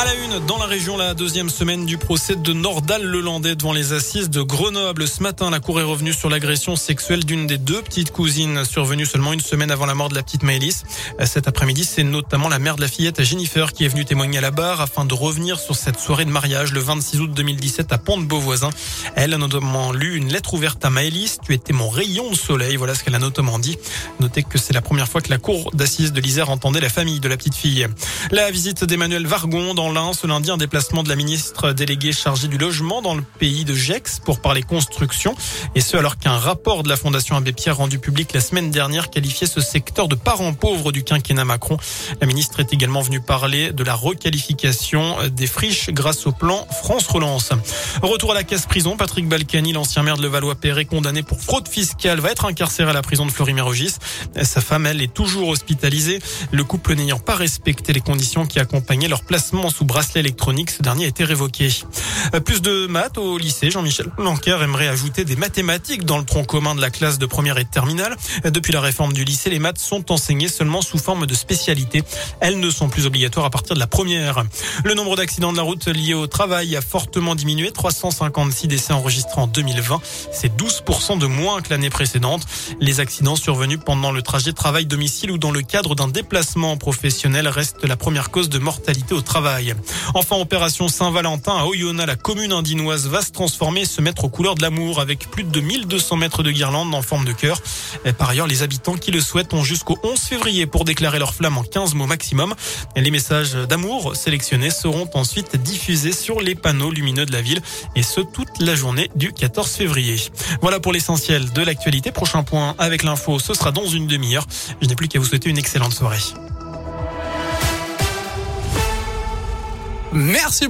À la une, dans la région, la deuxième semaine du procès de Nordal-Lelandais devant les assises de Grenoble. Ce matin, la Cour est revenue sur l'agression sexuelle d'une des deux petites cousines survenue seulement une semaine avant la mort de la petite Maëlys. Cet après-midi, c'est notamment la mère de la fillette, Jennifer, qui est venue témoigner à la barre afin de revenir sur cette soirée de mariage le 26 août 2017 à Pont-de-Beauvoisin. Elle a notamment lu une lettre ouverte à Maëlys. Tu étais mon rayon de soleil. Voilà ce qu'elle a notamment dit. Notez que c'est la première fois que la Cour d'assises de l'Isère entendait la famille de la petite fille. La visite d'Emmanuel Vargon dans l'Ain ce lundi un déplacement de la ministre déléguée chargée du logement dans le pays de Gex pour parler construction et ce alors qu'un rapport de la Fondation Abbé Pierre rendu public la semaine dernière qualifiait ce secteur de parent pauvre du quinquennat Macron. La ministre est également venue parler de la requalification des friches grâce au plan France Relance. Retour à la casse prison, Patrick Balkany, l'ancien maire de Levallois-Perret condamné pour fraude fiscale, va être incarcéré à la prison de Florimérogis. Sa femme, elle, est toujours hospitalisée. Le couple n'ayant pas respecté les conditions qui accompagnaient leur placement sous bracelet électronique. Ce dernier a été révoqué. Euh, plus de maths au lycée. Jean-Michel Blanquer aimerait ajouter des mathématiques dans le tronc commun de la classe de première et de terminale. Euh, depuis la réforme du lycée, les maths sont enseignées seulement sous forme de spécialité. Elles ne sont plus obligatoires à partir de la première. Le nombre d'accidents de la route liés au travail a fortement diminué. 356 décès enregistrés en 2020. C'est 12% de moins que l'année précédente. Les accidents survenus pendant le trajet travail-domicile ou dans le cadre d'un déplacement professionnel restent la première cause de mortalité au travail. Enfin, opération Saint-Valentin à Oyonnax, la commune indinoise va se transformer et se mettre aux couleurs de l'amour avec plus de 1200 mètres de guirlandes en forme de cœur. Par ailleurs, les habitants qui le souhaitent ont jusqu'au 11 février pour déclarer leur flamme en 15 mots maximum. Les messages d'amour sélectionnés seront ensuite diffusés sur les panneaux lumineux de la ville et ce toute la journée du 14 février. Voilà pour l'essentiel de l'actualité. Prochain point avec l'info, ce sera dans une demi-heure. Je n'ai plus qu'à vous souhaiter une excellente soirée. Merci